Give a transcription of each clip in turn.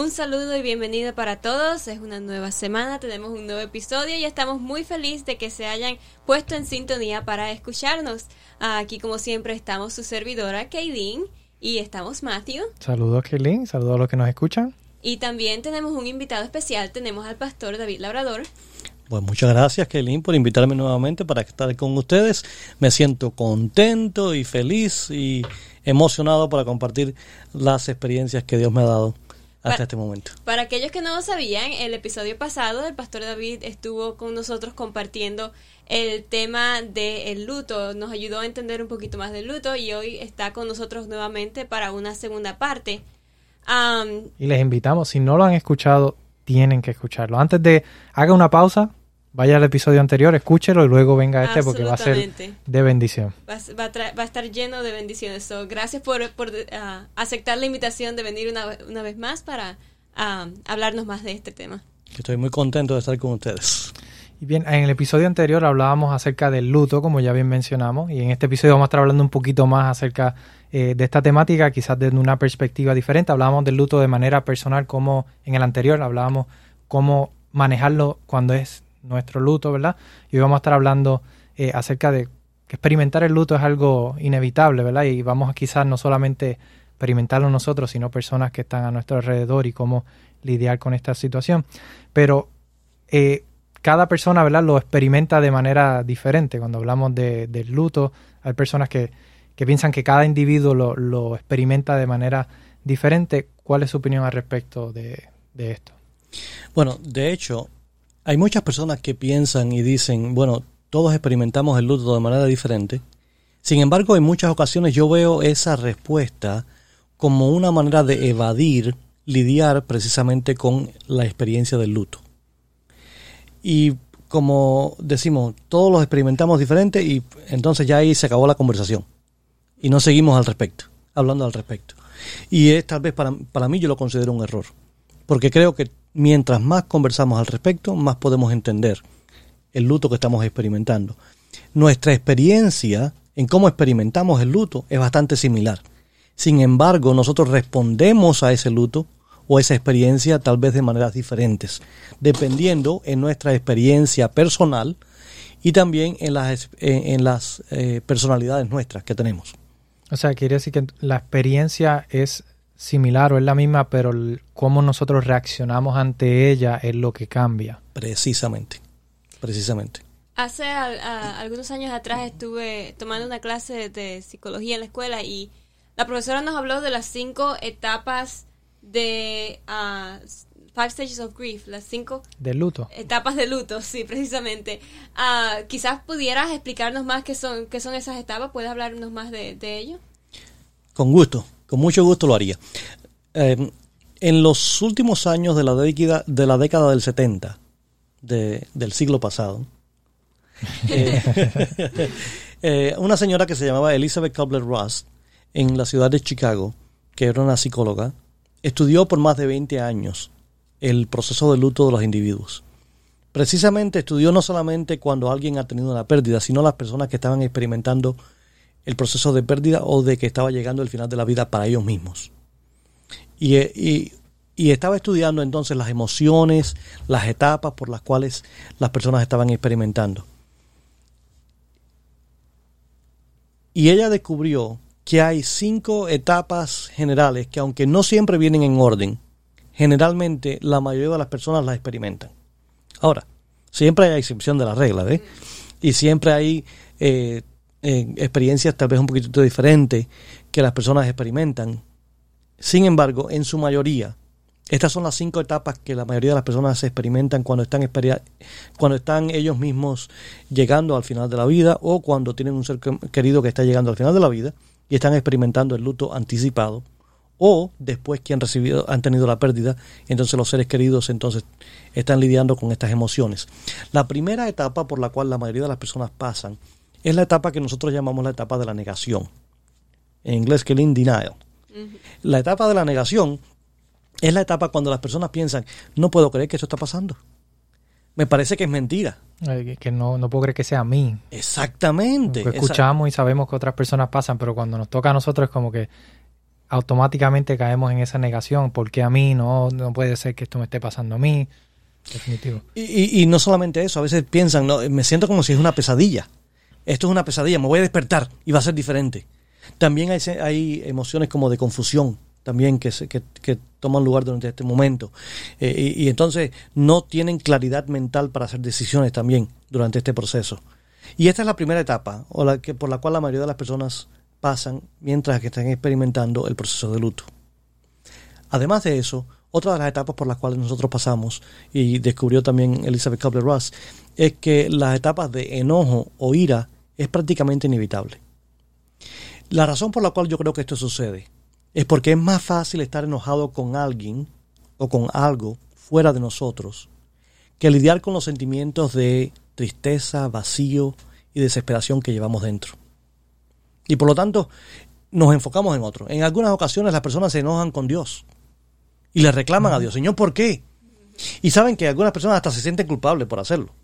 Un saludo y bienvenido para todos. Es una nueva semana, tenemos un nuevo episodio y estamos muy felices de que se hayan puesto en sintonía para escucharnos. Aquí, como siempre, estamos su servidora, Kaylin, y estamos Matthew. Saludos, Kaylin. Saludos a los que nos escuchan. Y también tenemos un invitado especial. Tenemos al pastor David Labrador. Pues muchas gracias, Kaylin, por invitarme nuevamente para estar con ustedes. Me siento contento y feliz y emocionado para compartir las experiencias que Dios me ha dado hasta para, este momento. Para aquellos que no lo sabían, el episodio pasado el pastor David estuvo con nosotros compartiendo el tema del luto, nos ayudó a entender un poquito más del luto y hoy está con nosotros nuevamente para una segunda parte. Um, y les invitamos, si no lo han escuchado, tienen que escucharlo. Antes de haga una pausa, vaya al episodio anterior, escúchelo y luego venga a este porque va a ser de bendición. Va, va, va a estar lleno de bendiciones. So, gracias por, por uh, aceptar la invitación de venir una, una vez más para uh, hablarnos más de este tema. Estoy muy contento de estar con ustedes. Y bien, en el episodio anterior hablábamos acerca del luto, como ya bien mencionamos, y en este episodio vamos a estar hablando un poquito más acerca eh, de esta temática, quizás desde una perspectiva diferente. Hablábamos del luto de manera personal, como en el anterior hablábamos cómo manejarlo cuando es nuestro luto, ¿verdad? Y hoy vamos a estar hablando eh, acerca de que experimentar el luto es algo inevitable, ¿verdad? Y vamos a quizás no solamente experimentarlo nosotros, sino personas que están a nuestro alrededor y cómo lidiar con esta situación. Pero eh, cada persona, ¿verdad? Lo experimenta de manera diferente. Cuando hablamos de, del luto, hay personas que, que piensan que cada individuo lo, lo, experimenta de manera diferente. ¿Cuál es su opinión al respecto de, de esto? Bueno, de hecho, hay muchas personas que piensan y dicen, bueno, todos experimentamos el luto de manera diferente. Sin embargo, en muchas ocasiones yo veo esa respuesta como una manera de evadir, lidiar precisamente con la experiencia del luto. Y como decimos, todos los experimentamos diferente y entonces ya ahí se acabó la conversación. Y no seguimos al respecto, hablando al respecto. Y es tal vez para, para mí yo lo considero un error. Porque creo que mientras más conversamos al respecto, más podemos entender el luto que estamos experimentando. Nuestra experiencia en cómo experimentamos el luto es bastante similar. Sin embargo, nosotros respondemos a ese luto o esa experiencia tal vez de maneras diferentes, dependiendo en nuestra experiencia personal y también en las, las eh, personalidades nuestras que tenemos. O sea, quiere decir que la experiencia es similar o es la misma, pero el, cómo nosotros reaccionamos ante ella es lo que cambia. Precisamente, precisamente. Hace a, a, algunos años atrás estuve tomando una clase de, psicología en la escuela y la profesora nos habló de las cinco etapas de uh, Five Stages of Grief, las cinco de luto. etapas de luto, sí, precisamente. Uh, quizás pudieras explicarnos más qué son, qué son esas etapas, ¿puedes hablarnos más de, de ello? Con gusto. Con mucho gusto lo haría. Eh, en los últimos años de la década, de la década del 70 de, del siglo pasado, eh, eh, una señora que se llamaba Elizabeth Kubler-Ross en la ciudad de Chicago, que era una psicóloga, estudió por más de 20 años el proceso de luto de los individuos. Precisamente estudió no solamente cuando alguien ha tenido una pérdida, sino las personas que estaban experimentando el proceso de pérdida o de que estaba llegando el final de la vida para ellos mismos. Y, y, y, estaba estudiando entonces las emociones, las etapas por las cuales las personas estaban experimentando. Y ella descubrió que hay cinco etapas generales que aunque no siempre vienen en orden, generalmente la mayoría de las personas las experimentan. Ahora, siempre hay excepción de la regla, ¿ves? Y siempre hay eh, experiencias tal vez un poquito diferentes que las personas experimentan. Sin embargo, en su mayoría, estas son las cinco etapas que la mayoría de las personas experimentan cuando están, cuando están ellos mismos llegando al final de la vida o cuando tienen un ser querido que está llegando al final de la vida y están experimentando el luto anticipado o después que han recibido han tenido la pérdida, entonces los seres queridos entonces están lidiando con estas emociones. La primera etapa por la cual la mayoría de las personas pasan es la etapa que nosotros llamamos la etapa de la negación. en inglés que in denial. La etapa de la negación es la etapa cuando las personas piensan, no puedo creer que esto está pasando. Me parece que es mentira. Eh, que no, no puedo creer que sea a mí. Exactamente. Porque escuchamos y sabemos que otras personas pasan, pero cuando nos toca a nosotros es como que automáticamente caemos en esa negación. porque a mí? No, no puede ser que esto me esté pasando a mí. Definitivo. Y, y, no solamente eso, a veces piensan, no, me siento como si es una pesadilla. Esto es una pesadilla, me voy a despertar y va a ser diferente. También hay, hay emociones como de confusión, también que, que, que toman lugar durante este momento. Eh, y, entonces no tienen claridad mental para hacer decisiones también durante este proceso. Y esta es la primera etapa o la que, por la cual la mayoría de las personas pasan mientras que están experimentando el proceso de luto. Además de eso, otra de las etapas por las cuales nosotros pasamos, y descubrió también Elizabeth Kubler-Ross, es que las etapas de enojo o ira es prácticamente inevitable. La razón por la cual yo creo que esto sucede es porque es más fácil estar enojado con alguien o con algo fuera de nosotros que lidiar con los sentimientos de tristeza, vacío y desesperación que llevamos dentro. Y por lo tanto, nos enfocamos en otro. En algunas ocasiones las personas se enojan con Dios y le reclaman a Dios, Señor, ¿por qué? Y saben que algunas personas hasta se sienten culpables por hacerlo.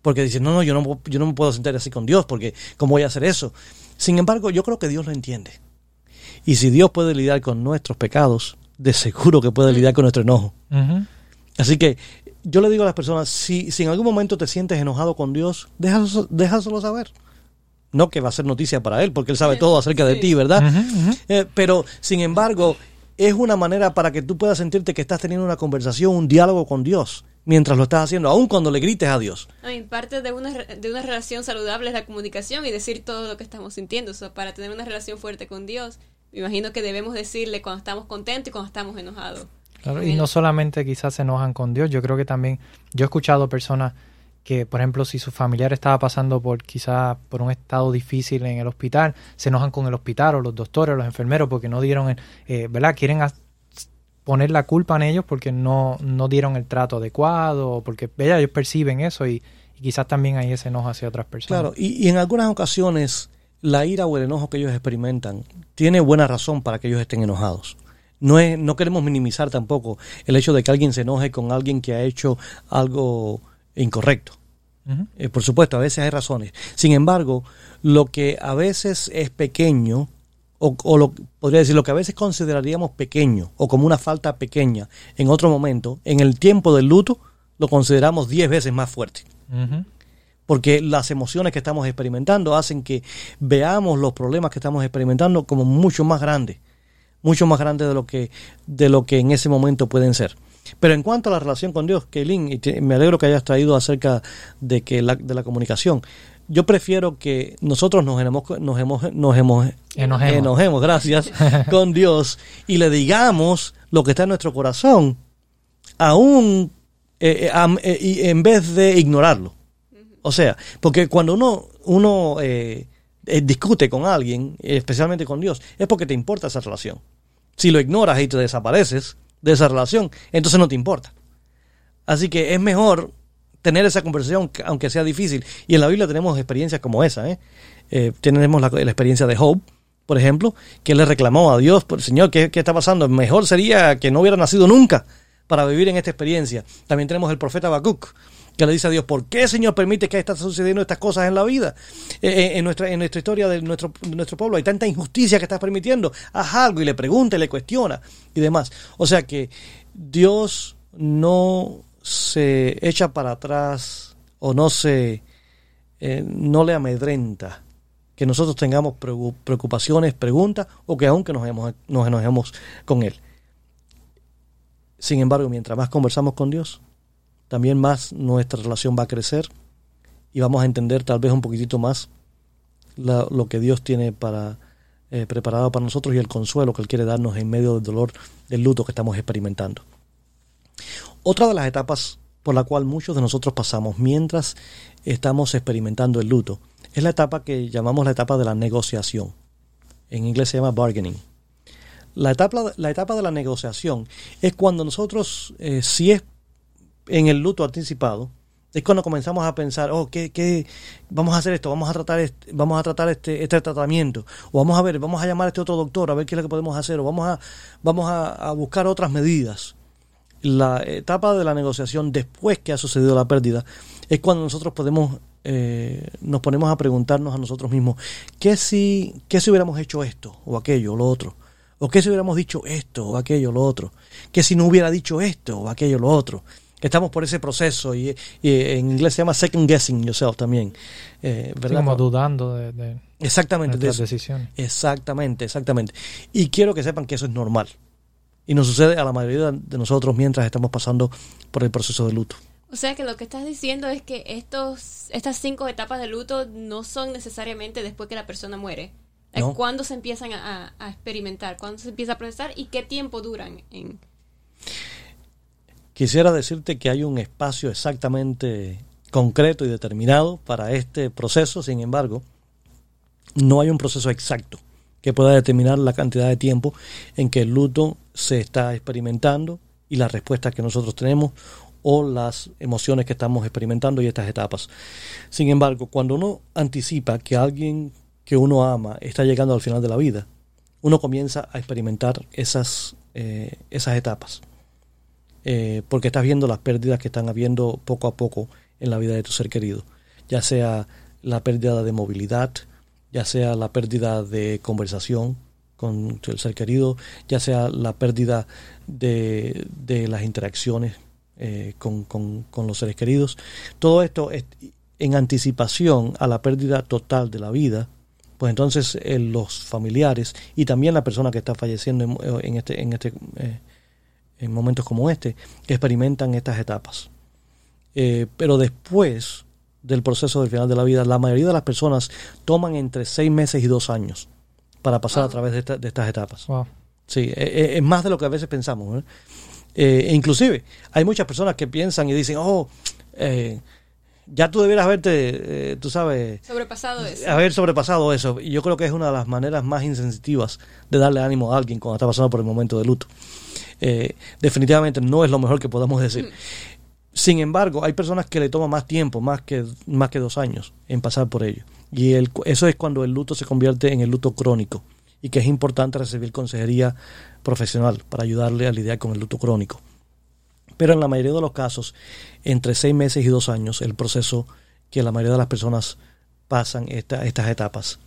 Porque dicen, no, no, yo no, yo no me puedo sentir así con Dios, porque ¿cómo voy a hacer eso? Sin embargo, yo creo que Dios lo entiende. Y si Dios puede lidiar con nuestros pecados, de seguro que puede lidiar con nuestro enojo. Así que yo le digo a las personas, si, si en algún momento te sientes enojado con Dios, déjalo, déjaselo saber. No que va a ser noticia para Él, porque Él sabe todo acerca de ti, ¿verdad? Eh, pero, sin embargo, es una manera para que tú puedas sentirte que estás teniendo una conversación, un diálogo con Dios mientras lo estás haciendo, aun cuando le grites a Dios. parte de una, de una relación saludable es la comunicación y decir todo lo que estamos sintiendo. para tener una relación fuerte con Dios, me imagino que debemos decirle cuando estamos contentos y cuando estamos enojados. y no solamente quizás se enojan con Dios, yo creo que también, yo he escuchado personas que, por ejemplo, si su familiar estaba pasando por quizás por un estado difícil en el hospital, se enojan con el hospital o los doctores o los enfermeros porque no dieron, eh, ¿verdad? Quieren poner la culpa en ellos porque no, no dieron el trato adecuado, porque ellos perciben eso y, quizás también hay ese enojo hacia otras personas. Claro, y, y en algunas ocasiones la ira o el enojo que ellos experimentan tiene buena razón para que ellos estén enojados. No, es, no queremos minimizar tampoco el hecho de que alguien se enoje con alguien que ha hecho algo incorrecto. Eh, por supuesto, a veces hay razones. Sin embargo, lo que a veces es pequeño, o, o, lo, podría decir, lo que a veces consideraríamos pequeño o como una falta pequeña en otro momento, en el tiempo del luto, lo consideramos diez veces más fuerte. Porque las emociones que estamos experimentando hacen que veamos los problemas que estamos experimentando como mucho más grandes, mucho más grandes de lo que, de lo que en ese momento pueden ser. Pero en cuanto a la relación con Dios, Keilin, y me alegro que hayas traído acerca de que la, de la comunicación. Yo prefiero que nosotros nos, nos, hemos, nos hemos, enojemos. enojemos, gracias, con Dios y le digamos lo que está en nuestro corazón, aún eh, eh, eh, en vez de ignorarlo. O sea, porque cuando uno, uno discute con alguien, especialmente con Dios, es porque te importa esa relación. Si lo ignoras y te desapareces, de esa relación, entonces no te importa. Así que es mejor tener esa conversación, aunque sea difícil. Y en la Biblia tenemos experiencias como esa. ¿eh? eh tenemos la, experiencia de Job, por ejemplo, que le reclamó a Dios, por Señor, ¿qué, ¿qué, está pasando? Mejor sería que no hubiera nacido nunca para vivir en esta experiencia. También tenemos el profeta Habacuc, que le dice a Dios, ¿por qué Señor permite que estén sucediendo estas cosas en la vida? Eh, eh, en, nuestra, en nuestra historia de nuestro, nuestro pueblo hay tanta injusticia que estás permitiendo, haz algo y le pregunta y le cuestiona y demás. O sea que Dios no se echa para atrás o no se eh, no le amedrenta que nosotros tengamos preocupaciones, preguntas o que aunque nos, nos enojemos con Él. Sin embargo, mientras más conversamos con Dios, también más nuestra relación va a crecer y vamos a entender tal vez un poquitito más lo que Dios tiene para eh, preparado para nosotros y el consuelo que Él quiere darnos en medio del dolor, del luto que estamos experimentando. Otra de las etapas por la cual muchos de nosotros pasamos mientras estamos experimentando el luto es la etapa que llamamos la etapa de la negociación. En inglés se llama bargaining. La etapa, la etapa de la negociación es cuando nosotros, eh, si es en el luto anticipado, Es cuando comenzamos a pensar, oh, ¿qué, qué vamos a hacer esto? Vamos a tratar este, vamos a tratar este, este tratamiento. O vamos a ver, vamos a llamar a este otro doctor a ver qué es lo que podemos hacer. O vamos a, vamos a, buscar otras medidas. La etapa de la negociación después que ha sucedido la pérdida es cuando nosotros podemos eh, nos ponemos a preguntarnos a nosotros mismos, ¿qué si, ¿qué si hubiéramos hecho esto o aquello o lo otro? ¿O qué si hubiéramos dicho esto o aquello o lo otro? ¿Qué si no hubiera dicho esto o aquello o lo otro? Estamos por ese proceso y, en inglés se llama second guessing yourself también. Eh, ¿verdad? como dudando de, exactamente, de decisiones. Exactamente, exactamente. Y quiero que sepan que eso es normal. Y nos sucede a la mayoría de nosotros mientras estamos pasando por el proceso de luto. O sea que lo que estás diciendo es que estos, estas cinco etapas de luto no son necesariamente después que la persona muere. Es cuando se empiezan a, experimentar, cuando se empieza a procesar y qué tiempo duran. En... Quisiera decirte que hay un espacio exactamente concreto y determinado para este proceso, sin embargo, no hay un proceso exacto que pueda determinar la cantidad de tiempo en que el luto se está experimentando y las respuestas que nosotros tenemos o las emociones que estamos experimentando y estas etapas. Sin embargo, cuando uno anticipa que alguien que uno ama está llegando al final de la vida, uno comienza a experimentar esas, eh, esas etapas. Eh, porque estás viendo las pérdidas que están habiendo poco a poco en la vida de tu ser querido. Ya sea la pérdida de movilidad, ya sea la pérdida de conversación con el ser querido, ya sea la pérdida de, de las interacciones eh, con, los seres queridos. Todo esto es en anticipación a la pérdida total de la vida, pues entonces eh, los familiares y también la persona que está falleciendo en, este, en, este, eh, en momentos como este, experimentan estas etapas. pero después del proceso del final de la vida, la mayoría de las personas toman entre seis meses y dos años para pasar a través de, estas etapas. Sí, es, más de lo que a veces pensamos. Eh, e inclusive, hay muchas personas que piensan y dicen, oh, eh, ya tú debieras haberte, eh, tú sabes... Sobrepasado eso. Haber sobrepasado eso. Y yo creo que es una de las maneras más insensitivas de darle ánimo a alguien cuando está pasando por el momento de luto. definitivamente no es lo mejor que podamos decir. Mm. Sin embargo, hay personas que le toman más tiempo, más que, más que dos años, en pasar por ello. Y el, eso es cuando el luto se convierte en el luto crónico y que es importante recibir consejería profesional para ayudarle a lidiar con el luto crónico. Pero en la mayoría de los casos, entre seis meses y dos años, el proceso que la mayoría de las personas pasan estas etapas.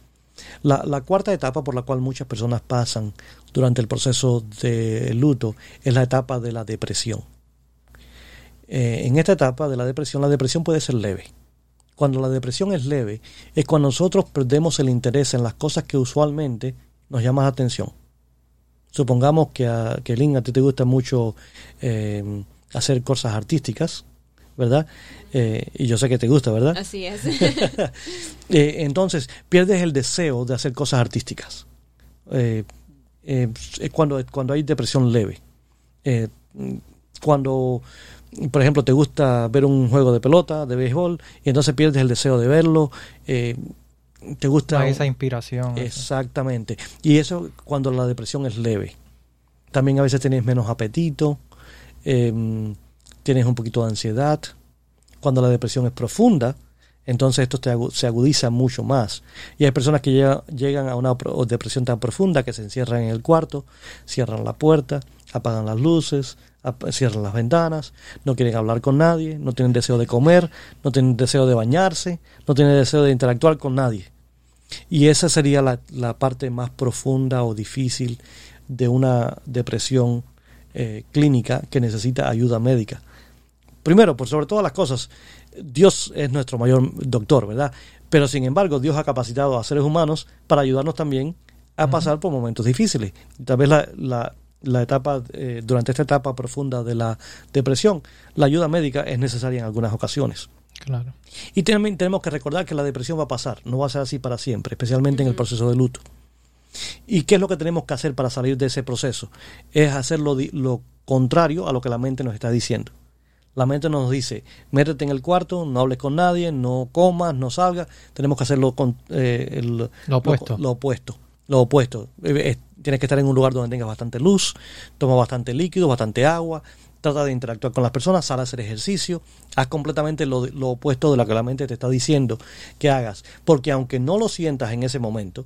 La, cuarta etapa por la cual muchas personas pasan durante el proceso de luto es la etapa de la depresión. Eh, en esta etapa de la depresión, la depresión puede ser leve. Cuando la depresión es leve, es cuando nosotros perdemos el interés en las cosas que usualmente nos llama la atención. Supongamos que a, que Lynn, a ti te gusta mucho eh, hacer cosas artísticas, ¿verdad? Eh, y yo sé que te gusta, ¿verdad? Así es. Eh, entonces, pierdes el deseo de hacer cosas artísticas. es cuando, cuando hay depresión leve. cuando, por ejemplo, te gusta ver un juego de pelota, de béisbol, y entonces pierdes el deseo de verlo te gusta esa inspiración. Exactamente. Y eso cuando la depresión es leve. También a veces tienes menos apetito, em, tienes un poquito de ansiedad. Cuando la depresión es profunda, entonces esto se agudiza mucho más. Y hay personas que llegan a una depresión tan profunda que se encierran en el cuarto, cierran la puerta, apagan las luces, cierran las ventanas, no quieren hablar con nadie, no tienen deseo de comer, no tienen deseo de bañarse, no tienen deseo de interactuar con nadie. Y esa sería la, parte más profunda o difícil de una depresión eh, clínica que necesita ayuda médica. Primero, por sobre todas las cosas, Dios es nuestro mayor doctor, ¿verdad? Pero sin embargo, Dios ha capacitado a seres humanos para ayudarnos también a pasar por momentos difíciles. Tal vez la, la, etapa, eh, durante esta etapa profunda de la depresión, la ayuda médica es necesaria en algunas ocasiones. Claro. Y también tenemos que recordar que la depresión va a pasar, no va a ser así para siempre, especialmente en el proceso de luto. ¿Y qué es lo que tenemos que hacer para salir de ese proceso? Es hacer lo, contrario a lo que la mente nos está diciendo. La mente nos dice, métete en el cuarto, no hables con nadie, no comas, no salgas. Tenemos que hacer lo, con, eh, lo opuesto. Lo, opuesto. Lo opuesto. Eh, tienes que estar en un lugar donde tengas bastante luz, toma bastante líquido, bastante agua, trata de interactuar con las personas, sal a hacer ejercicio, haz completamente lo, lo opuesto de lo que la mente te está diciendo que hagas. Porque aunque no lo sientas en ese momento,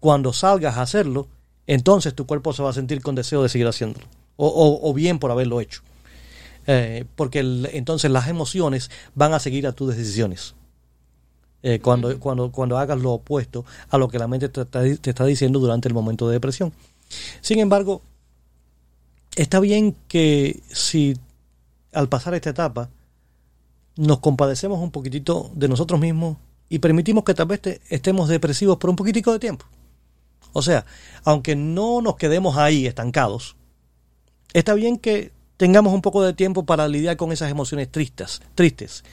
cuando salgas a hacerlo, entonces tu cuerpo se va a sentir con deseo de seguir haciéndolo. O, o, o bien por haberlo hecho. Eh, porque el- entonces las emociones van a seguir a tus decisiones. Eh, cuando, cuando, cuando hagas lo opuesto a lo que la mente te, está- te está diciendo durante el momento de depresión. Sin embargo, está bien que si al pasar esta etapa nos compadecemos un poquitito de nosotros mismos y permitimos que tal vez te- estemos depresivos por un poquitico de tiempo. O sea, aunque no nos quedemos ahí estancados, está bien que tengamos un poco de tiempo para lidiar con esas emociones tristes, tristes.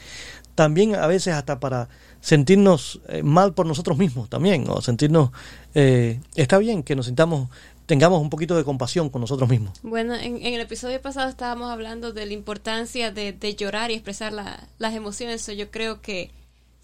También a veces hasta para sentirnos eh, mal por nosotros mismos también, o sentirnos eh, está bien que nos sintamos tengamos un poquito de compasión con nosotros mismos. Bueno, en, en el episodio pasado estábamos hablando de la importancia de, llorar y expresar la- las emociones. Yo creo que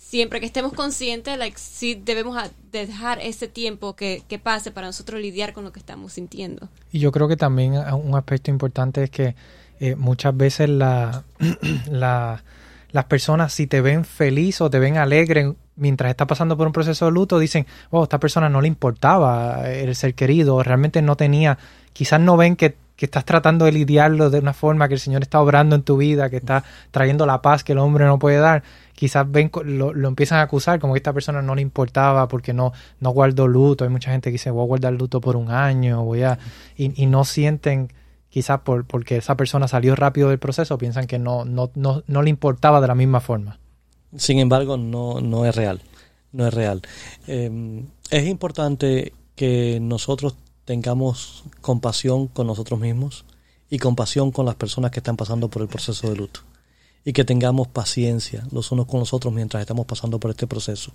siempre que estemos conscientes, like, sí debemos dejar ese tiempo que, pase para nosotros lidiar con lo que estamos sintiendo. Y yo creo que también un aspecto importante es que eh, muchas veces la, la- las personas si te ven feliz o te ven alegre mientras está pasando por un proceso de luto, dicen, oh, esta persona no le importaba el ser querido, realmente no tenía, quizás no ven que, que estás tratando de lidiarlo de una forma que el Señor está obrando en tu vida, que está trayendo la paz que el hombre no puede dar. Quizás ven, lo, lo empiezan a acusar como que esta persona no le importaba porque no, no guardó luto. Hay mucha gente que dice, voy a guardar luto por un año, voy a... Y, no sienten quizás por, porque esa persona salió rápido del proceso, piensan que no, no, no, no le importaba de la misma forma. Sin embargo, no, no es real. No es real. Eh, es importante que nosotros tengamos compasión con nosotros mismos y compasión con las personas que están pasando por el proceso de luto. Y que tengamos paciencia los unos con los otros mientras estamos pasando por este proceso.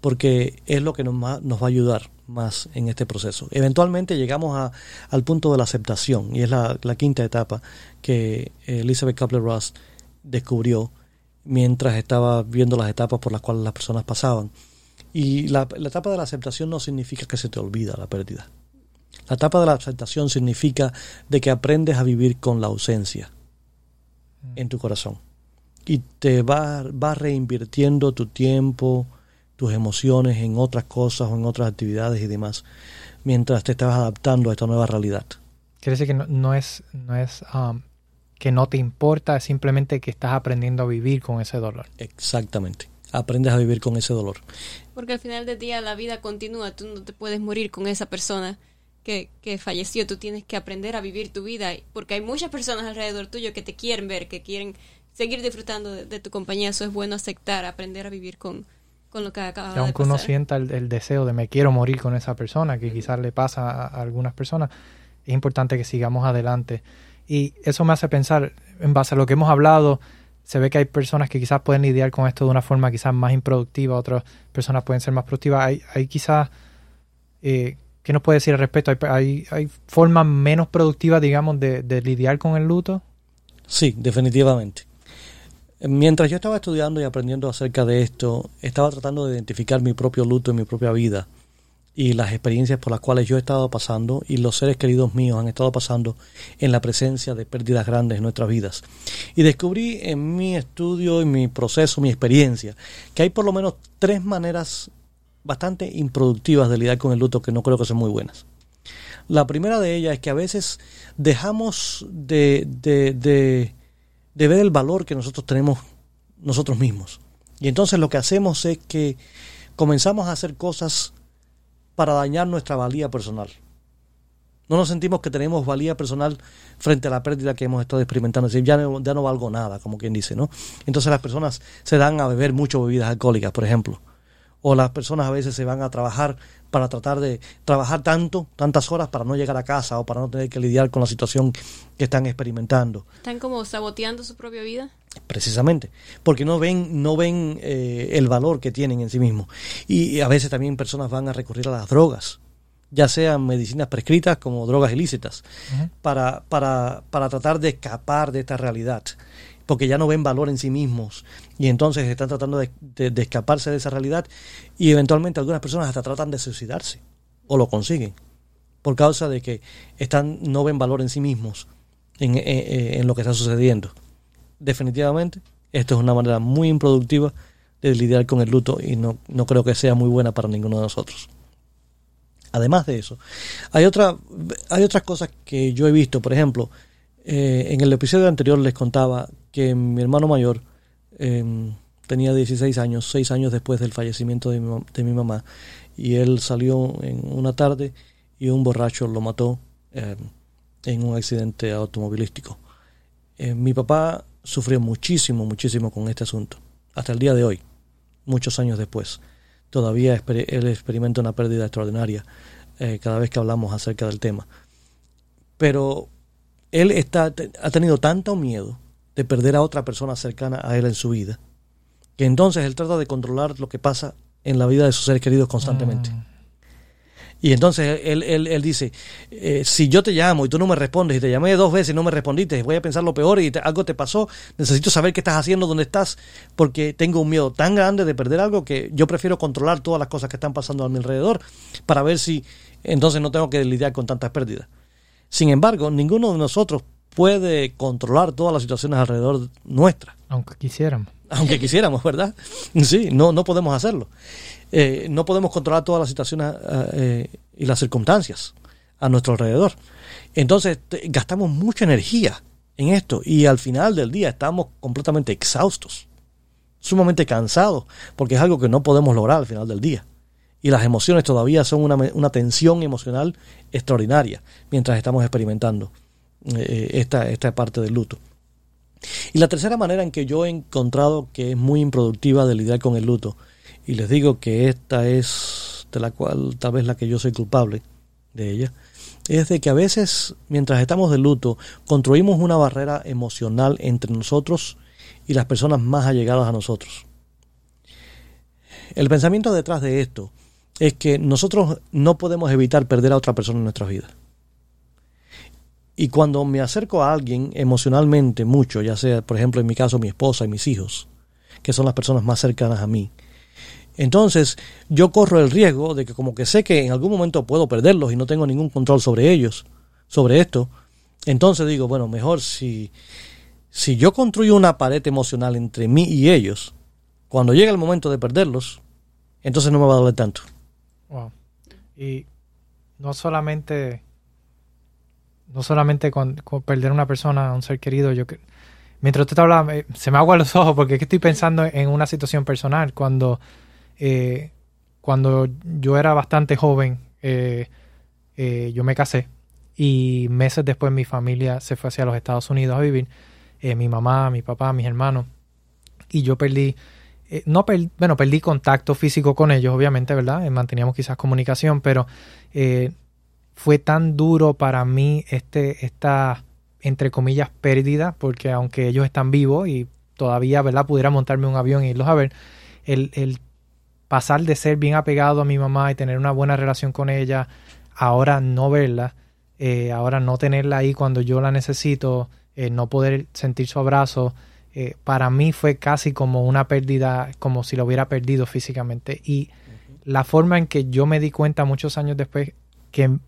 Porque es lo que nos, nos va a ayudar más en este proceso. Eventualmente llegamos a- al punto de la aceptación y es la, la quinta etapa que Elizabeth Kubler-Ross descubrió mientras estaba viendo las etapas por las cuales las personas pasaban. Y la, la etapa de la aceptación no significa que se te olvida la pérdida. La etapa de la aceptación significa de que aprendes a vivir con la ausencia en tu corazón. Y te vas va reinvirtiendo tu tiempo, tus emociones en otras cosas o en otras actividades y demás, mientras te estás adaptando a esta nueva realidad. Quiere decir que no, no es, no es um, que no te importa, es simplemente que estás aprendiendo a vivir con ese dolor. Exactamente. Aprendes a vivir con ese dolor. Porque al final del día la vida continúa, tú no te puedes morir con esa persona que, que falleció, tú tienes que aprender a vivir tu vida, porque hay muchas personas alrededor tuyo que te quieren ver, que quieren seguir disfrutando de, de tu compañía, eso es bueno aceptar, aprender a vivir con, con lo que acaba Y de aunque uno pasar. sienta el, el deseo de me quiero morir con esa persona, que quizás le pasa a, a algunas personas, es importante que sigamos adelante. Y eso me hace pensar, en base a lo que hemos hablado, se ve que hay personas que quizás pueden lidiar con esto de una forma quizás más improductiva, otras personas pueden ser más productivas. Hay, hay quizás, eh, ¿qué nos puede decir al respecto? ¿Hay, hay, hay formas menos productivas, digamos, de, de lidiar con el luto? Sí, definitivamente. Mientras yo estaba estudiando y aprendiendo acerca de esto, estaba tratando de identificar mi propio luto en mi propia vida y las experiencias por las cuales yo he estado pasando y los seres queridos míos han estado pasando en la presencia de pérdidas grandes en nuestras vidas. Y descubrí en mi estudio, en mi proceso, mi experiencia, que hay por lo menos tres maneras bastante improductivas de lidiar con el luto que no creo que sean muy buenas. La primera de ellas es que a veces dejamos de, de ver el valor que nosotros tenemos nosotros mismos. Y entonces lo que hacemos es que comenzamos a hacer cosas para dañar nuestra valía personal. No nos sentimos que tenemos valía personal frente a la pérdida que hemos estado experimentando. Es decir, ya no, ya no valgo nada, como quien dice, ¿no? Entonces las personas se dan a beber mucho bebidas alcohólicas, por ejemplo. O las personas a veces se van a trabajar para tratar de trabajar tanto, tantas horas para no llegar a casa o para no tener que lidiar con la situación que están experimentando. Están como saboteando su propia vida. Precisamente, porque no ven, no ven eh, el valor que tienen en sí mismos. Y, a veces también personas van a recurrir a las drogas, ya sean medicinas prescritas como drogas ilícitas, para, para, para tratar de escapar de esta realidad, porque ya no ven valor en sí mismos y entonces están tratando de, escaparse de esa realidad y eventualmente algunas personas hasta tratan de suicidarse o lo consiguen por causa de que están no ven valor en sí mismos en, en lo que está sucediendo. Definitivamente, esto es una manera muy improductiva de lidiar con el luto y no, no creo que sea muy buena para ninguno de nosotros. Además de eso, hay, otra, hay otras cosas que yo he visto. Por ejemplo, eh, en el episodio anterior les contaba que mi hermano mayor em, tenía 16 años, 6 años después del fallecimiento de mi, de mi, mamá, y él salió en una tarde y un borracho lo mató em, en un accidente automovilístico. Eh, mi papá sufrió muchísimo, muchísimo con este asunto, hasta el día de hoy, muchos años después todavía él experimenta una pérdida extraordinaria eh, cada vez que hablamos acerca del tema. Pero él está, ha tenido tanto miedo de perder a otra persona cercana a él en su vida, que entonces él trata de controlar lo que pasa en la vida de sus seres queridos constantemente. Mm. Y entonces él, él, él dice, eh, si yo te llamo y tú no me respondes y te llamé dos veces y no me respondiste, voy a pensar lo peor y algo te pasó, necesito saber qué estás haciendo, dónde estás, porque tengo un miedo tan grande de perder algo que yo prefiero controlar todas las cosas que están pasando a mi alrededor para ver si entonces no tengo que lidiar con tantas pérdidas. Sin embargo, ninguno de nosotros puede controlar todas las situaciones alrededor nuestra. Aunque quisiéramos. Aunque quisiéramos, ¿verdad? Sí, no, no podemos hacerlo. Eh, no podemos controlar todas las situaciones eh, y las circunstancias a nuestro alrededor. Entonces gastamos mucha energía en esto y al final del día estamos completamente exhaustos, sumamente cansados, porque es algo que no podemos lograr al final del día. Y las emociones todavía son una, una tensión emocional extraordinaria mientras estamos experimentando eh, esta, esta parte del luto. Y la tercera manera en que yo he encontrado que es muy improductiva de lidiar con el luto y les digo que esta es de la cual tal vez la que yo soy culpable de ella, es de que a veces mientras estamos de luto construimos una barrera emocional entre nosotros y las personas más allegadas a nosotros. El pensamiento detrás de esto es que nosotros no podemos evitar perder a otra persona en nuestra vida. Y cuando me acerco a alguien emocionalmente mucho, ya sea por ejemplo en mi caso mi esposa y mis hijos, que son las personas más cercanas a mí, entonces yo corro el riesgo de que como que sé que en algún momento puedo perderlos y no tengo ningún control sobre ellos, sobre esto, entonces digo, bueno, mejor si, si yo construyo una pared emocional entre mí y ellos, cuando llega el momento de perderlos, entonces no me va a doler tanto. Wow. Y no solamente no solamente con, perder una persona, un ser querido, yo mientras usted hablaba, se me agua los ojos porque estoy pensando en una situación personal cuando eh, cuando yo era bastante joven, eh, eh, yo me casé y meses después mi familia se fue hacia los Estados Unidos a vivir, mi mamá, mi papá, mis hermanos, y yo perdí, no bueno, perdí contacto físico con ellos, obviamente, ¿verdad? manteníamos quizás comunicación, pero fue tan duro para mí este, esta, entre comillas, pérdida, porque aunque ellos están vivos y todavía, ¿verdad? Pudiera montarme un avión e irlos a ver, el, el pasar de ser bien apegado a mi mamá y tener una buena relación con ella, ahora no verla, eh, ahora no tenerla ahí cuando yo la necesito, eh, no poder sentir su abrazo, eh, para mí fue casi como una pérdida, como si lo hubiera perdido físicamente. Y la forma en que yo me di cuenta muchos años después que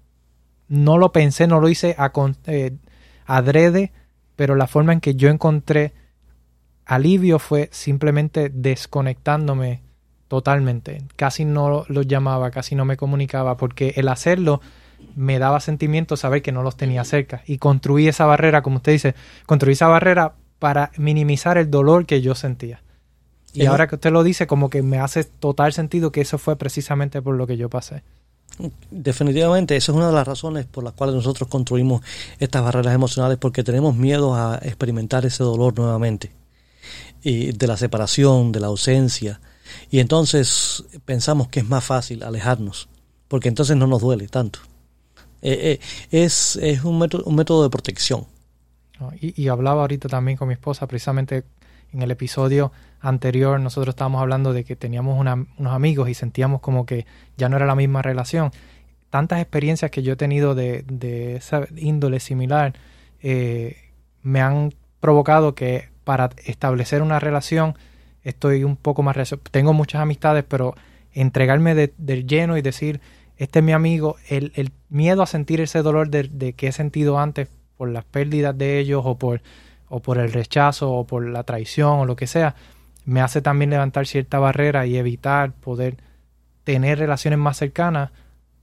no lo pensé, no lo hice a, adrede, pero la forma en que yo encontré alivio fue simplemente desconectándome totalmente. Casi no los llamaba, casi no me comunicaba, porque el hacerlo me daba sentimiento saber que no los tenía cerca. Y construí esa barrera, como usted dice, construí esa barrera para minimizar el dolor que yo sentía. Y ahora que usted lo dice, como que me hace total sentido que eso fue precisamente por lo que yo pasé. Definitivamente, esa es una de las razones por las cuales nosotros construimos estas barreras emocionales, porque tenemos miedo a experimentar ese dolor nuevamente. Y de la separación, de la ausencia, y entonces pensamos que es más fácil alejarnos, porque entonces no nos duele tanto. Eh, eh, es, es un, método, un método de protección. Y, y, hablaba ahorita también con mi esposa, precisamente en el episodio anterior nosotros estábamos hablando de que teníamos unos amigos y sentíamos como que ya no era la misma relación. Tantas experiencias que yo he tenido de, de esa índole similar eh, me han provocado que para establecer una relación estoy un poco más... Tengo muchas amistades, pero entregarme de, del lleno y decir, este es mi amigo, el, el miedo a sentir ese dolor de, de, que he sentido antes por las pérdidas de ellos o por, o por el rechazo o por la traición o lo que sea, me hace también levantar cierta barrera y evitar poder tener relaciones más cercanas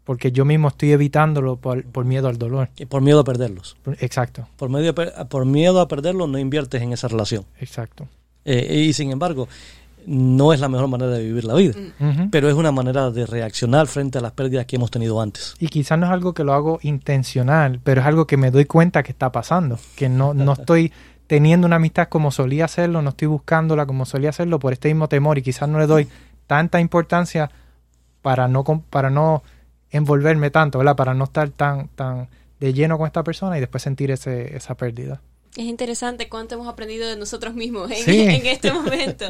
porque yo mismo estoy evitándolo por, por miedo al dolor. Y por miedo a perderlos. Exacto. Por, medio por miedo a perderlos no inviertes en esa relación. Exacto. Eh, y sin embargo, no es la mejor manera de vivir la vida, uh -huh. pero es una manera de reaccionar frente a las pérdidas que hemos tenido antes. Y quizás no es algo que lo hago intencional, pero es algo que me doy cuenta que está pasando, que no, no estoy teniendo una amistad como solía hacerlo, no estoy buscándola como solía hacerlo por este mismo temor y quizás no le doy tanta importancia para no, para no envolverme tanto, ¿verdad? Para no estar tan, tan de lleno con esta persona y después sentir ese, esa pérdida. Es interesante cuánto hemos aprendido de nosotros mismos en, sí. en este momento,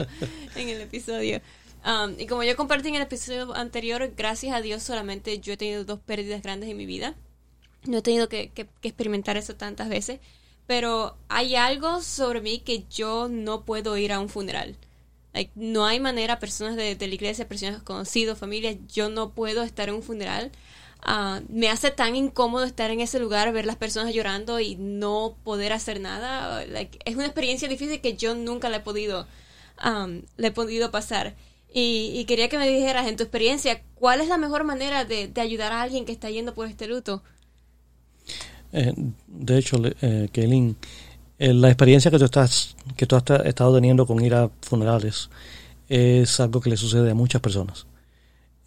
en el episodio. Um, y como yo compartí en el episodio anterior, gracias a Dios solamente yo he tenido dos pérdidas grandes en mi vida. No he tenido que, que, que experimentar eso tantas veces. Pero hay algo sobre mí que yo no puedo ir a un funeral. Like, no hay manera, personas de, la iglesia, personas conocidos, familias, yo no puedo estar en un funeral. Uh, me hace tan incómodo estar en ese lugar, ver las personas llorando y no poder hacer nada. Es una experiencia difícil que yo nunca le he podido, um, le he podido pasar. Y, y, quería que me dijeras, en tu experiencia, ¿cuál es la mejor manera de ayudar a alguien que está yendo por este luto? Eh, de hecho, eh, Kaylin, eh, la experiencia que tú estás que tú has estado teniendo con ir a funerales es algo que le sucede a muchas personas.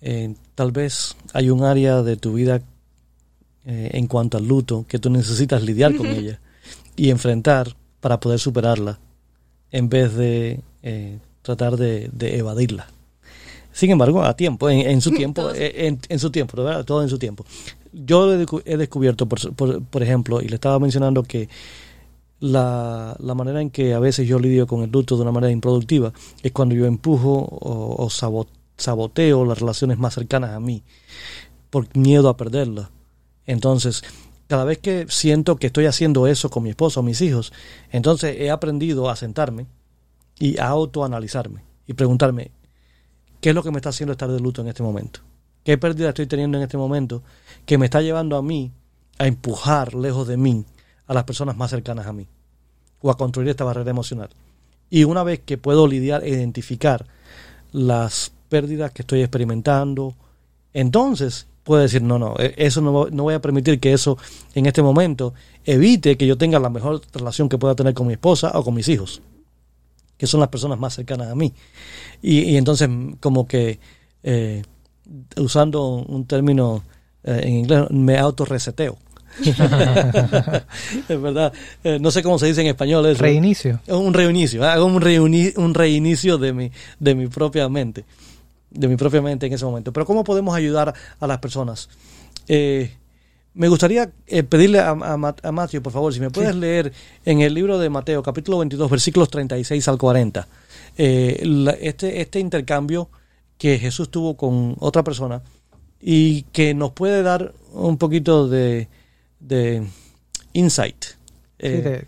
Eh, tal vez hay un área de tu vida en cuanto al luto que tú necesitas lidiar con ella y enfrentar para poder superarla en vez de eh, tratar de, de, evadirla. Sin embargo, a tiempo, en, en su tiempo, en, en, su tiempo, ¿verdad? todo en su tiempo. Yo he descubierto, por, por, ejemplo, y le estaba mencionando que la, la, manera en que a veces yo lidio con el luto de una manera improductiva es cuando yo empujo o, saboteo las relaciones más cercanas a mí por miedo a perderlas. Entonces, cada vez que siento que estoy haciendo eso con mi esposa o mis hijos, entonces he aprendido a sentarme y a autoanalizarme y preguntarme, ¿qué es lo que me está haciendo estar de luto en este momento? ¿Qué pérdida estoy teniendo en este momento que me está llevando a mí a empujar lejos de mí a las personas más cercanas a mí o a construir esta barrera emocional. Y una vez que puedo lidiar e identificar las pérdidas que estoy experimentando, entonces puedo decir, no, no, eso no, no voy a permitir que eso en este momento evite que yo tenga la mejor relación que pueda tener con mi esposa o con mis hijos, que son las personas más cercanas a mí. Y, y entonces como que, eh, usando un término eh, en inglés, me autorreseteo es verdad. Eh, no sé cómo se dice en español eso. Reinicio. Un reinicio. Hago un, reuni un reinicio de mi, de mi propia mente. De mi propia mente en ese momento. Pero ¿cómo podemos ayudar a las personas? Eh, me gustaría eh, pedirle a, a, a, Matthew, por favor, si me puedes sí. leer en el libro de Mateo, capítulo 22, versículos 36 al 40, eh, la, este, este intercambio que Jesús tuvo con otra persona y que nos puede dar un poquito de, de insight. Eh, sí, de...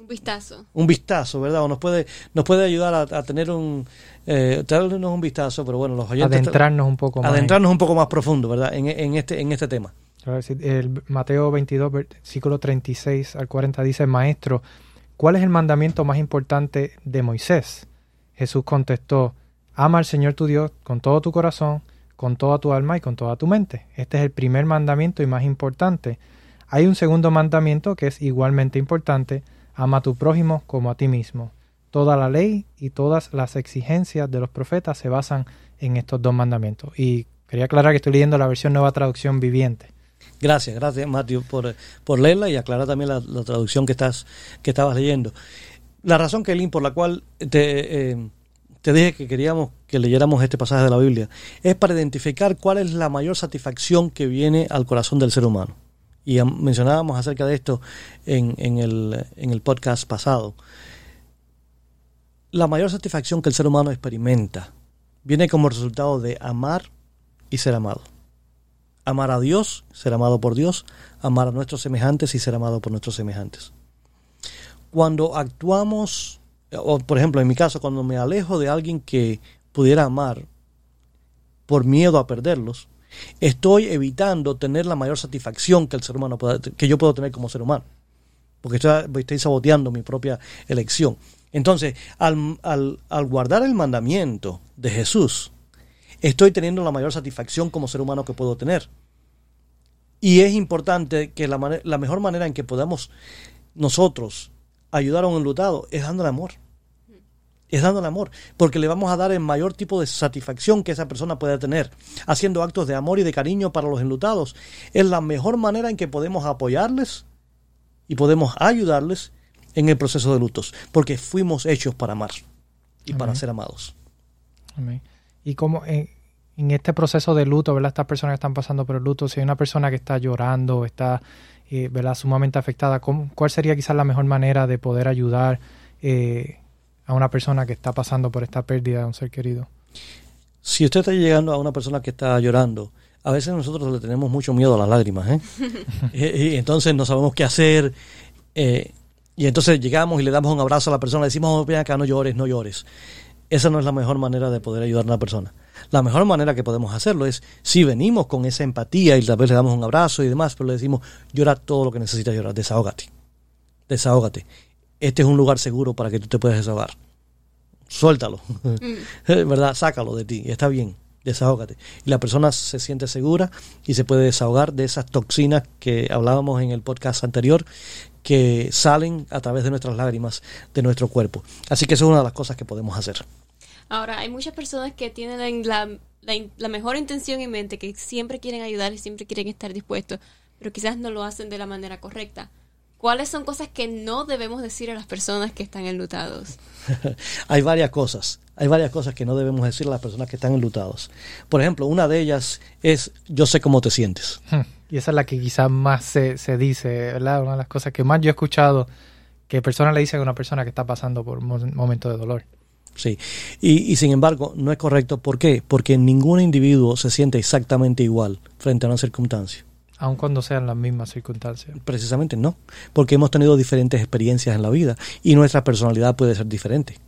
Un vistazo. Un vistazo, ¿verdad? O nos puede, nos puede ayudar a, a tener un, eh, un vistazo, pero bueno, los oyentes... Adentrarnos un poco más. Adentrarnos un poco más profundo, ¿verdad? En, en, este, en este tema. El Mateo 22, versículo 36 al 40 dice, Maestro, ¿cuál es el mandamiento más importante de Moisés? Jesús contestó, ama al Señor tu Dios con todo tu corazón, con toda tu alma y con toda tu mente. Este es el primer mandamiento y más importante. Hay un segundo mandamiento que es igualmente importante, ama a tu prójimo como a ti mismo. Toda la ley y todas las exigencias de los profetas se basan en estos dos mandamientos. Y quería aclarar que estoy leyendo la versión nueva traducción viviente. Gracias, gracias Matthew por, por leerla y aclarar también la, traducción que, estás, que estabas leyendo. La razón, Kelly, por la cual te, eh, te dije que queríamos que leyéramos este pasaje de la Biblia es para identificar cuál es la mayor satisfacción que viene al corazón del ser humano y mencionábamos acerca de esto en, el, en el podcast pasado. La mayor satisfacción que el ser humano experimenta viene como resultado de amar y ser amado. Amar a Dios, ser amado por Dios, amar a nuestros semejantes y ser amado por nuestros semejantes. Cuando actuamos, o por ejemplo en mi caso, cuando me alejo de alguien que pudiera amar por miedo a perderlos, estoy evitando tener la mayor satisfacción que el ser humano pueda, que yo puedo tener como ser humano. Porque estoy, saboteando mi propia elección. Entonces, al, al, al guardar el mandamiento de Jesús, estoy teniendo la mayor satisfacción como ser humano que puedo tener. Y es importante que la, la mejor manera en que podamos nosotros ayudar a un enlutado es dándole amor. Es dándole amor, porque le vamos a dar el mayor tipo de satisfacción que esa persona pueda tener, haciendo actos de amor y de cariño para los enlutados. Es la mejor manera en que podemos apoyarles y podemos ayudarles en el proceso de lutos, porque fuimos hechos para amar y para ser amados. Amén. Y como en, en, este proceso de luto, ¿verdad? Estas personas que están pasando por el luto, si hay una persona que está llorando, está eh, ¿verdad? sumamente afectada, ¿cómo, ¿cuál sería quizás la mejor manera de poder ayudar eh, a una persona que está pasando por esta pérdida de un ser querido? Si usted está llegando a una persona que está llorando, a veces nosotros le tenemos mucho miedo a las lágrimas, ¿eh? y, y, entonces no sabemos qué hacer. Eh, y entonces llegamos y le damos un abrazo a la persona, le decimos, oh, ven acá, no llores, no llores. Esa no es la mejor manera de poder ayudar a una persona. La mejor manera que podemos hacerlo es si venimos con esa empatía y tal vez le damos un abrazo y demás, pero le decimos, llora todo lo que necesitas llorar, desahógate, desahógate. Este es un lugar seguro para que tú te puedas desahogar. Suéltalo, mm. ¿verdad? Sácalo de ti, está bien, desahógate. Y la persona se siente segura y se puede desahogar de esas toxinas que hablábamos en el podcast anterior, que salen a través de nuestras lágrimas de nuestro cuerpo. Así que eso es una de las cosas que podemos hacer. Ahora, hay muchas personas que tienen la, la, la, mejor intención en mente, que siempre quieren ayudar y siempre quieren estar dispuestos, pero quizás no lo hacen de la manera correcta. ¿Cuáles son cosas que no debemos decir a las personas que están enlutados? hay varias cosas. Hay varias cosas que no debemos decir a las personas que están enlutados. Por ejemplo, una de ellas es yo sé cómo te sientes. Y esa es la que quizás más se, se dice, ¿verdad? Una de las cosas que más yo he escuchado que personas le dicen a una persona que está pasando por un momento de dolor. Sí, y, y, sin embargo no es correcto. ¿Por qué? Porque ningún individuo se siente exactamente igual frente a una circunstancia. Aun cuando sean las mismas circunstancias. Precisamente no, porque hemos tenido diferentes experiencias en la vida y nuestra personalidad puede ser diferente.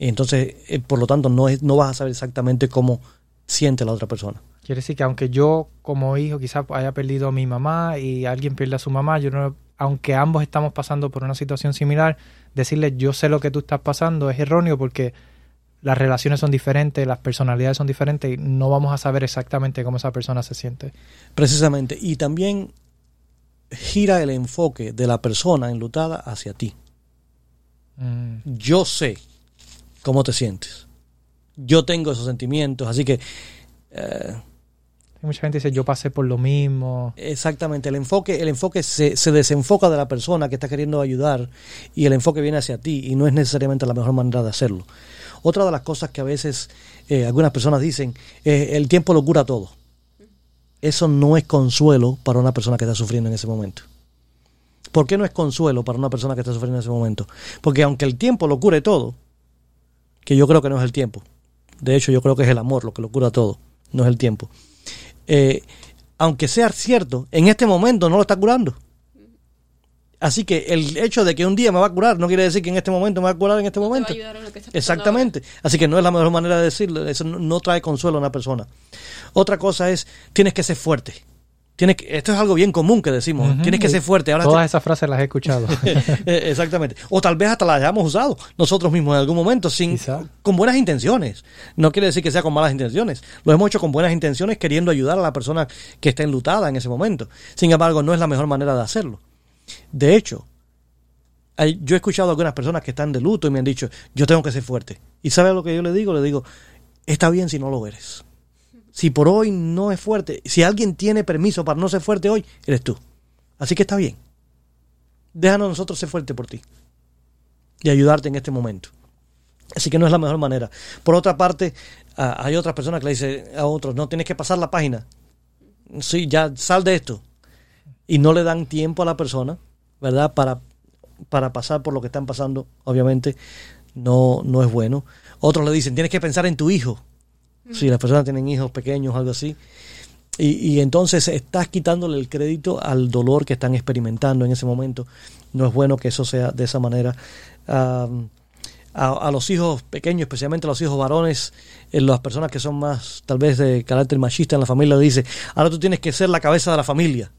Entonces, eh, por lo tanto, no, es, no vas a saber exactamente cómo siente la otra persona. Quiere decir que aunque yo como hijo quizás haya perdido a mi mamá y alguien pierde a su mamá, yo no, aunque ambos estamos pasando por una situación similar, decirle yo sé lo que tú estás pasando es erróneo porque las relaciones son diferentes, las personalidades son diferentes y no vamos a saber exactamente cómo esa persona se siente. Precisamente. Y también gira el enfoque de la persona enlutada hacia ti. Mm. Yo sé cómo te sientes. Yo tengo esos sentimientos, así que eh, Mucha gente dice, yo pasé por lo mismo. Exactamente, el enfoque, el enfoque se, se, desenfoca de la persona que está queriendo ayudar y el enfoque viene hacia ti y no es necesariamente la mejor manera de hacerlo. Otra de las cosas que a veces eh, algunas personas dicen, eh, el tiempo lo cura todo. Eso no es consuelo para una persona que está sufriendo en ese momento. ¿Por qué no es consuelo para una persona que está sufriendo en ese momento? Porque aunque el tiempo lo cure todo, que yo creo que no es el tiempo, de hecho yo creo que es el amor lo que lo cura todo, no es el tiempo eh, aunque sea cierto, en este momento no lo está curando. Así que el hecho de que un día me va a curar no quiere decir que en este momento me va a curar en este momento. Exactamente. Así que no es la mejor manera de decirlo. Eso no trae consuelo a una persona. Otra cosa es, tienes que ser fuerte. Tienes que, esto es algo bien común que decimos. Tienes que ser fuerte. Ahora Todas esas frases las he escuchado. Exactamente. O tal vez hasta las hayamos usado nosotros mismos en algún momento sin, con buenas intenciones. No quiere decir que sea con malas intenciones. Lo hemos hecho con buenas intenciones queriendo ayudar a la persona que está enlutada en ese momento. Sin embargo, no es la mejor manera de hacerlo. De hecho, yo he escuchado a algunas personas que están de luto y me han dicho, yo tengo que ser fuerte. ¿Y sabe lo que yo le digo? Le digo, está bien si no lo eres. Si por hoy no es fuerte, si alguien tiene permiso para no ser fuerte hoy, eres tú. Así que está bien. Déjanos nosotros ser fuerte por ti y ayudarte en este momento. Así que no es la mejor manera. Por otra parte, hay otras personas que le dicen a otros, no tienes que pasar la página. Sí, ya sal de esto. Y no le dan tiempo a la persona, ¿verdad? Para, para pasar por lo que están pasando, obviamente, no, no es bueno. Otros le dicen, tienes que pensar en tu hijo. Si las personas tienen hijos pequeños algo así. Y, y, entonces estás quitándole el crédito al dolor que están experimentando en ese momento. No es bueno que eso sea de esa manera. Um, a, los hijos pequeños, especialmente a los hijos varones, en las personas que son más tal vez de carácter machista en la familia, le dice, ahora tú tienes que ser la cabeza de la familia.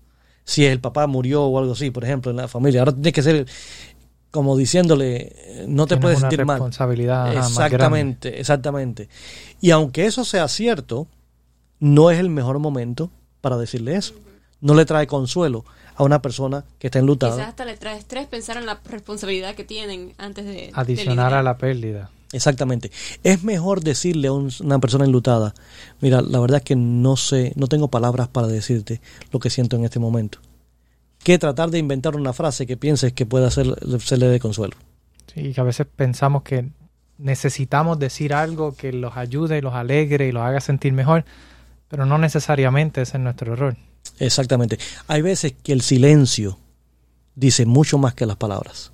Si el papá murió o algo así, por ejemplo, en la familia, ahora tienes que ser como diciéndole, no te puedes sentir mal. responsabilidad exactamente, exactamente. Y aunque eso sea cierto, no es el mejor momento para decirle eso. No le trae consuelo a una persona que está enlutada. Quizás hasta le trae estrés pensar en la responsabilidad que tienen antes de... Adicionar a la pérdida. Exactamente. Es mejor decirle a una persona enlutada, mira, la verdad es que no sé, no tengo palabras para decirte lo que siento en este momento que tratar de inventar una frase que pienses que pueda ser, serle de consuelo. Sí, que a veces pensamos que necesitamos decir algo que los ayude y los alegre y los haga sentir mejor, pero no necesariamente ese es nuestro error. Exactamente. Hay veces que el silencio dice mucho más que las palabras.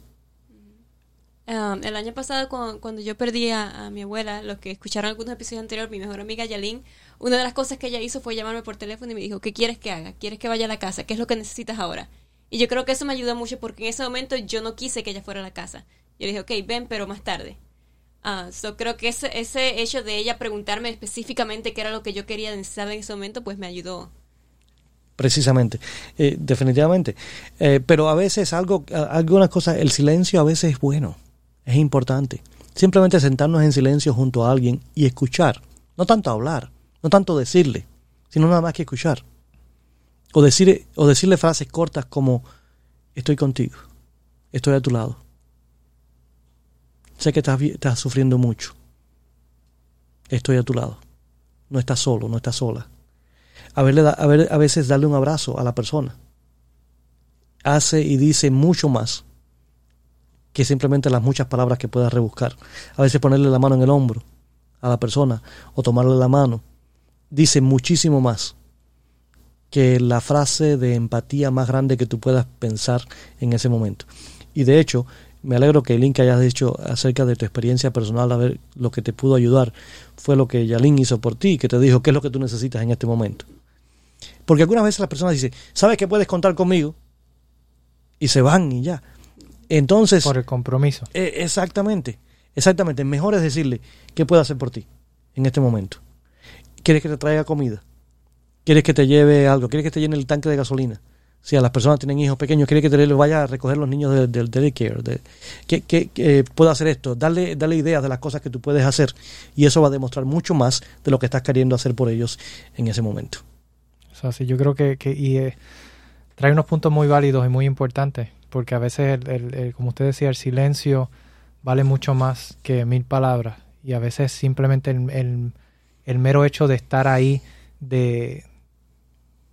El año pasado, cuando, yo perdí a, mi abuela, los que escucharon algunos episodios anteriores, mi mejor amiga Yalin, una de las cosas que ella hizo fue llamarme por teléfono y me dijo, ¿qué quieres que haga? ¿Quieres que vaya a la casa? ¿Qué es lo que necesitas ahora? Y yo creo que eso me ayudó mucho porque en ese momento yo no quise que ella fuera a la casa. Yo le dije, ok, ven, pero más tarde. Ah, so creo que ese, ese hecho de ella preguntarme específicamente qué era lo que yo quería necesitar en ese momento, pues me ayudó. Precisamente, eh, definitivamente. Eh, pero a veces algo, algunas cosas, el silencio a veces es bueno es importante. Simplemente sentarnos en silencio junto a alguien y escuchar. No tanto hablar, no tanto decirle, sino nada más que escuchar. O, decir, o decirle frases cortas como, estoy contigo, estoy a tu lado. Sé que estás, estás sufriendo mucho. Estoy a tu lado. No estás solo, no estás sola. A, a, ver, a veces darle un abrazo a la persona. Hace y dice mucho más que simplemente las muchas palabras que puedas rebuscar. A veces ponerle la mano en el hombro a la persona o tomarle la mano dice muchísimo más que la frase de empatía más grande que tú puedas pensar en ese momento. Y de hecho, me alegro que Link hayas dicho acerca de tu experiencia personal, a ver lo que te pudo ayudar. Fue lo que Yalin hizo por ti, que te dijo qué es lo que tú necesitas en este momento. Porque algunas veces las personas dicen, ¿sabes que puedes contar conmigo? Y se van y ya. Entonces. Por el compromiso. Eh, exactamente. Exactamente. Mejor es decirle, ¿qué puedo hacer por ti en este momento? ¿Quieres que te traiga comida? ¿Quieres que te lleve algo? ¿Quieres que te llene el tanque de gasolina? Si a las personas tienen hijos pequeños, ¿quieres que te vaya a recoger los niños del, del daycare? De, que, puedo hacer esto. Darle, darle ideas de las cosas que tú puedes hacer. Y eso va a demostrar mucho más de lo que estás queriendo hacer por ellos en ese momento. O sea, sí, yo creo que, y, eh, trae unos puntos muy válidos y muy importantes porque a veces, el, como usted decía, el silencio vale mucho más que mil palabras. Y a veces simplemente el, el, mero hecho de estar ahí, de,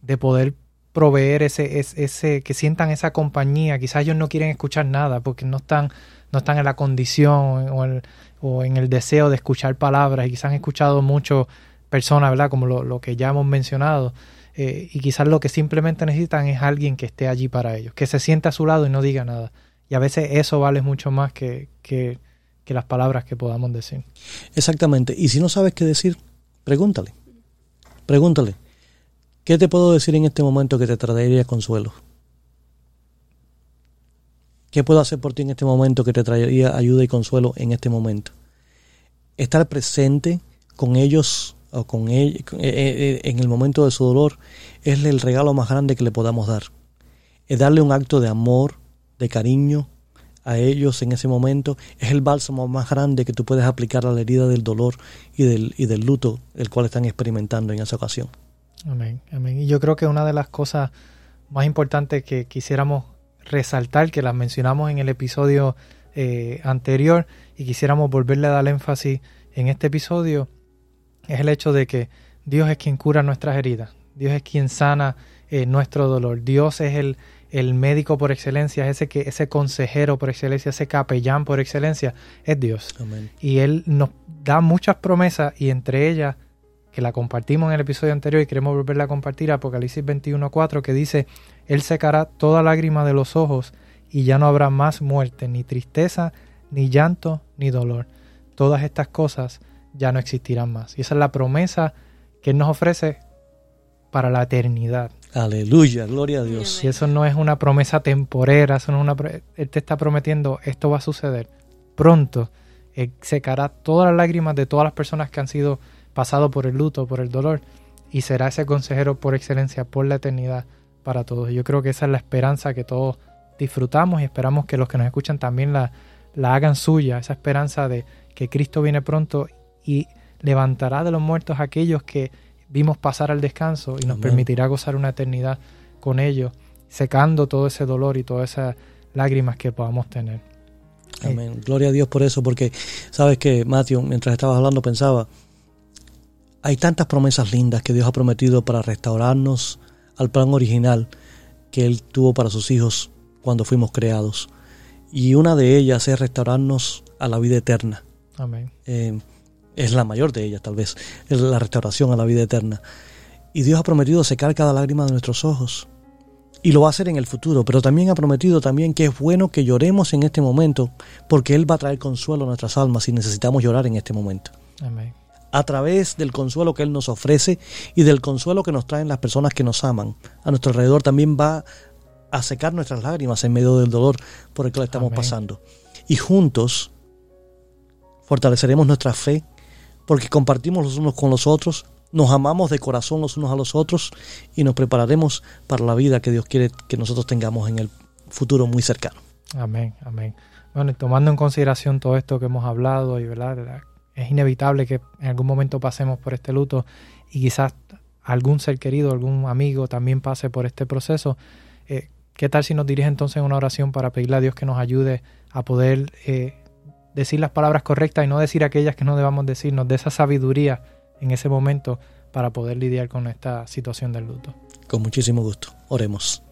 de poder proveer ese, ese, que sientan esa compañía, quizás ellos no quieren escuchar nada porque no están, no están en la condición o, o en el deseo de escuchar palabras. Y quizás han escuchado mucho personas, ¿verdad? Como lo, lo que ya hemos mencionado, eh, y quizás lo que simplemente necesitan es alguien que esté allí para ellos, que se sienta a su lado y no diga nada. Y a veces eso vale mucho más que, que, las palabras que podamos decir. Exactamente. Y si no sabes qué decir, pregúntale. Pregúntale. ¿Qué te puedo decir en este momento que te traería consuelo? ¿Qué puedo hacer por ti en este momento que te traería ayuda y consuelo en este momento? Estar presente con ellos o con ella, eh, eh, en el momento de su dolor, es el regalo más grande que le podamos dar. Es darle un acto de amor, de cariño a ellos en ese momento. Es el bálsamo más grande que tú puedes aplicar a la herida del dolor y del, y del luto el cual están experimentando en esa ocasión. Amén, amén. Y yo creo que una de las cosas más importantes que quisiéramos resaltar, que las mencionamos en el episodio eh, anterior y quisiéramos volverle a dar énfasis en este episodio, es el hecho de que Dios es quien cura nuestras heridas, Dios es quien sana eh, nuestro dolor, Dios es el, el médico por excelencia, ese, que, ese consejero por excelencia, ese capellán por excelencia, es Dios. Y Él nos da muchas promesas y entre ellas, que la compartimos en el episodio anterior y queremos volverla a compartir, Apocalipsis 21.4, que dice, Él secará toda lágrima de los ojos y ya no habrá más muerte, ni tristeza, ni llanto, ni dolor. Todas estas cosas ya no existirán más. Y esa es la promesa que Él nos ofrece para la eternidad. Aleluya, gloria a Dios. Y eso no es una promesa temporera, eso no es una, Él te está prometiendo, esto va a suceder pronto Él secará todas las lágrimas de todas las personas que han sido pasado por el luto, por el dolor, y será ese consejero por excelencia por la eternidad para todos. Yo creo que esa es la esperanza que todos disfrutamos y esperamos que los que nos escuchan también la, la hagan suya, esa esperanza de que Cristo viene pronto y levantará de los muertos a aquellos que vimos pasar al descanso y nos Amén. permitirá gozar una eternidad con ellos, secando todo ese dolor y todas esas lágrimas que podamos tener. Amén. Gloria a Dios por eso, porque sabes que, Matthew, mientras estabas hablando pensaba, hay tantas promesas lindas que Dios ha prometido para restaurarnos al plan original que Él tuvo para sus hijos cuando fuimos creados. Y una de ellas es restaurarnos a la vida eterna. Amén. Eh, es la mayor de ellas, tal vez, es la restauración a la vida eterna. Y Dios ha prometido secar cada lágrima de nuestros ojos. Y lo va a hacer en el futuro, pero también ha prometido también que es bueno que lloremos en este momento, porque Él va a traer consuelo a nuestras almas si necesitamos llorar en este momento. Amén. A través del consuelo que Él nos ofrece y del consuelo que nos traen las personas que nos aman a nuestro alrededor, también va a secar nuestras lágrimas en medio del dolor por el que lo estamos Amén. pasando. Y juntos fortaleceremos nuestra fe porque compartimos los unos con los otros, nos amamos de corazón los unos a los otros y nos prepararemos para la vida que Dios quiere que nosotros tengamos en el futuro muy cercano. Amén, amén. Bueno, y tomando en consideración todo esto que hemos hablado y verdad, es inevitable que en algún momento pasemos por este luto y quizás algún ser querido, algún amigo también pase por este proceso. Eh, ¿Qué tal si nos dirige entonces en una oración para pedirle a Dios que nos ayude a poder eh, decir las palabras correctas y no decir aquellas que no debamos decir, nos dé esa sabiduría en ese momento para poder lidiar con esta situación del luto? Con muchísimo gusto. Oremos.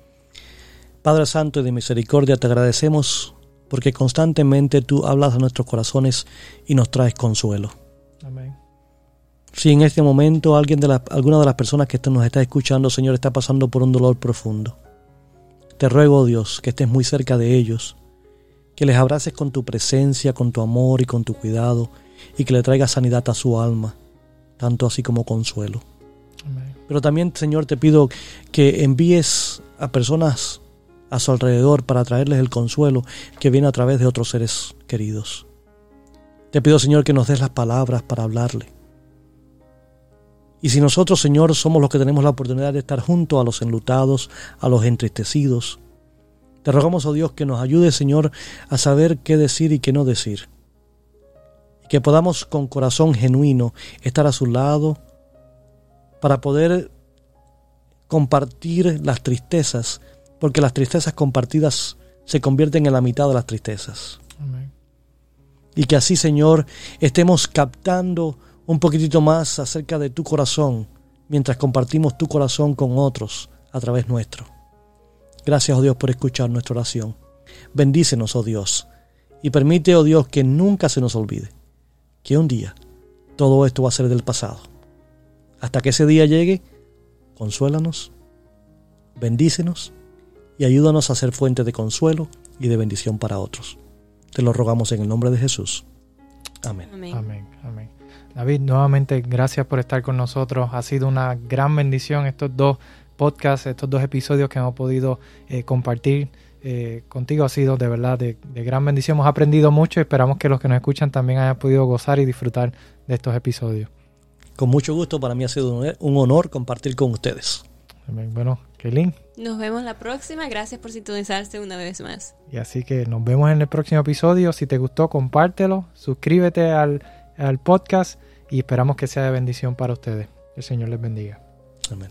Padre Santo y de misericordia, te agradecemos porque constantemente tú hablas a nuestros corazones y nos traes consuelo. Amén. Si en este momento alguien de la- alguna de las personas que nos está escuchando, Señor, está pasando por un dolor profundo, te ruego, Dios, que estés muy cerca de ellos, que les abraces con tu presencia, con tu amor y con tu cuidado, y que le traigas sanidad a su alma, tanto así como consuelo. Amén. Pero también, Señor, te pido que envíes a personas a su alrededor para traerles el consuelo que viene a través de otros seres queridos. Te pido, Señor, que nos des las palabras para hablarle. Y si nosotros, Señor, somos los que tenemos la oportunidad de estar junto a los enlutados, a los entristecidos, te rogamos, oh Dios, que nos ayude, Señor, a saber qué decir y qué no decir. Y que podamos con corazón genuino estar a su lado para poder compartir las tristezas, porque las tristezas compartidas se convierten en la mitad de las tristezas. Amén. Y que así, Señor, estemos captando un poquitito más acerca de tu corazón mientras compartimos tu corazón con otros a través nuestro. Gracias, oh Dios, por escuchar nuestra oración. Bendícenos, oh Dios, y permite, oh Dios, que nunca se nos olvide que un día todo esto va a ser del pasado. Hasta que ese día llegue, consuélanos, bendícenos y ayúdanos a ser fuente de consuelo y de bendición para otros. Te lo rogamos en el nombre de Jesús. Amén. Amén. Amén, amén. David, nuevamente gracias por estar con nosotros. Ha sido una gran bendición estos dos podcasts, estos dos episodios que hemos podido eh, compartir eh, contigo. Ha sido de verdad de, de gran bendición. Hemos aprendido mucho y esperamos que los que nos escuchan también hayan podido gozar y disfrutar de estos episodios. Con mucho gusto, para mí ha sido un honor compartir con ustedes. Bueno, Kelly, Nos vemos la próxima. Gracias por sintonizarse una vez más. y así que nos vemos en el próximo episodio. Si te gustó, compártelo, suscríbete al, al podcast y esperamos que sea de bendición para ustedes. Que el Señor les bendiga. Amén.